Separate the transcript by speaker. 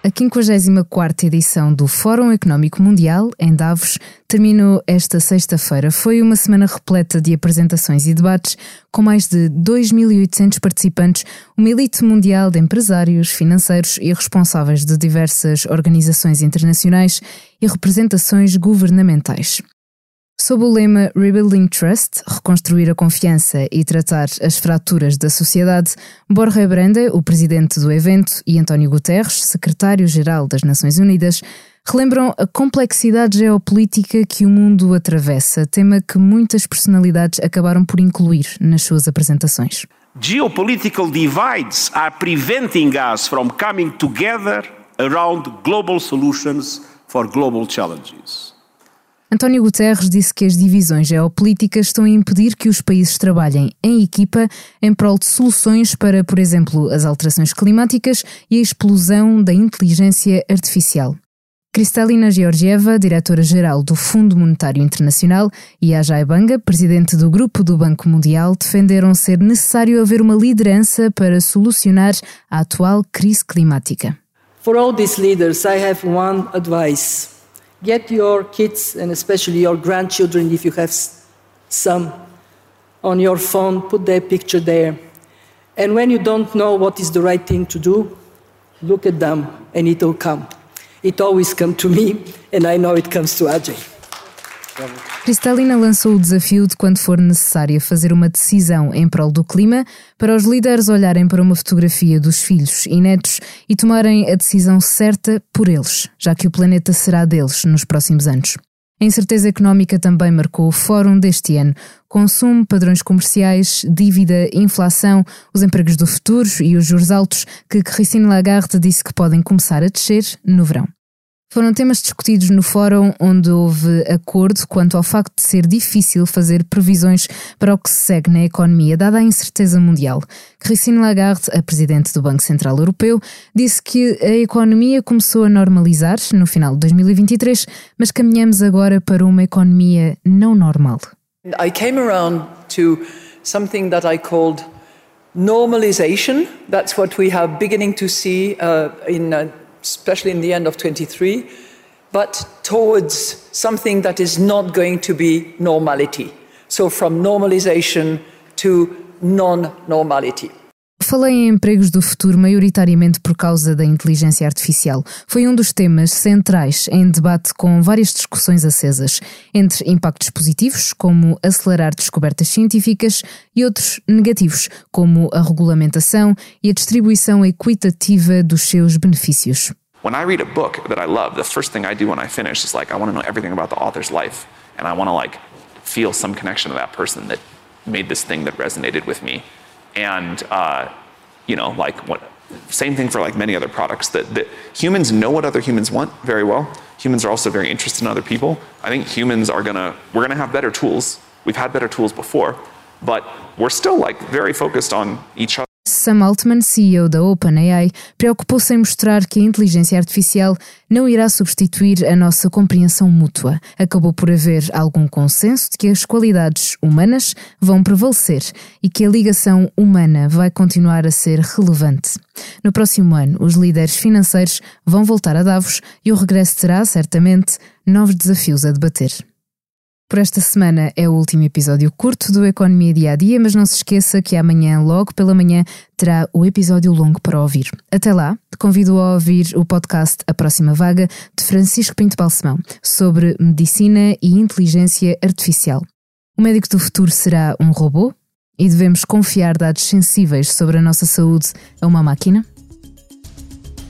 Speaker 1: A 54ª edição do Fórum Económico Mundial, em Davos, terminou esta sexta-feira. Foi uma semana repleta de apresentações e debates, com mais de 2.800 participantes, uma elite mundial de empresários, financeiros e responsáveis de diversas organizações internacionais e representações governamentais. Sob o lema Rebuilding Trust, reconstruir a confiança e tratar as fraturas da sociedade, Borja Brande, o presidente do evento, e António Guterres, secretário-geral das Nações Unidas, relembram a complexidade geopolítica que o mundo atravessa, tema que muitas personalidades acabaram por incluir nas suas apresentações.
Speaker 2: Geopolitical divides are preventing us from coming together around global solutions for global challenges.
Speaker 1: António Guterres disse que as divisões geopolíticas estão a impedir que os países trabalhem em equipa em prol de soluções para, por exemplo, as alterações climáticas e a explosão da inteligência artificial. Kristalina Georgieva, diretora-geral do Fundo Monetário Internacional, e Ajay Banga, presidente do Grupo do Banco Mundial, defenderam ser necessário haver uma liderança para solucionar a atual crise climática.
Speaker 3: For all these leaders, I have one advice. Get your kids and especially your grandchildren, if you have some, on your phone, put their picture there. And when you don't know what is the right thing to do, look at them and it will come. It always comes to me, and I know it comes to Ajay.
Speaker 1: Cristalina lançou o desafio de quando for necessário fazer uma decisão em prol do clima, para os líderes olharem para uma fotografia dos filhos e netos e tomarem a decisão certa por eles, já que o planeta será deles nos próximos anos. A incerteza económica também marcou o fórum deste ano. Consumo, padrões comerciais, dívida, inflação, os empregos do futuro e os juros altos que Christine Lagarde disse que podem começar a descer no verão. Foram temas discutidos no fórum onde houve acordo quanto ao facto de ser difícil fazer previsões para o que se segue na economia, dada a incerteza mundial. Christine Lagarde, a presidente do Banco Central Europeu, disse que a economia começou a normalizar no final de 2023, mas caminhamos agora para uma economia não normal.
Speaker 4: I came around to something that I called normalization. That's what we are beginning to see uh, in uh, especially in the end of 23, but towards something that is not going to be normality. So from normalization to non normality.
Speaker 1: Falei em empregos do futuro maioritariamente por causa da inteligência artificial. Foi um dos temas centrais em debate com várias discussões acesas, entre impactos positivos, como acelerar descobertas científicas, e outros negativos, como a regulamentação e a distribuição equitativa dos seus benefícios.
Speaker 5: When I read a book that I love, the first thing I do when I finish is like I want to know everything about the author's life and I want to like feel some connection to that person that made this thing that resonated with me. And uh, you know, like what. Same thing for like many other products that, that humans know what other humans want very well. Humans are also very interested in other people. I think humans are gonna we're gonna have better tools. We've had better tools before, but we're still like very focused on each other.
Speaker 1: Sam Altman, CEO da OpenAI, preocupou-se em mostrar que a inteligência artificial não irá substituir a nossa compreensão mútua. Acabou por haver algum consenso de que as qualidades humanas vão prevalecer e que a ligação humana vai continuar a ser relevante. No próximo ano, os líderes financeiros vão voltar a Davos e o regresso terá, certamente, novos desafios a debater. Por esta semana é o último episódio curto do Economia Dia a Dia, mas não se esqueça que amanhã, logo pela manhã, terá o episódio longo para ouvir. Até lá, convido a ouvir o podcast A Próxima Vaga de Francisco Pinto Balsemão sobre medicina e inteligência artificial. O médico do futuro será um robô? E devemos confiar dados sensíveis sobre a nossa saúde a uma máquina?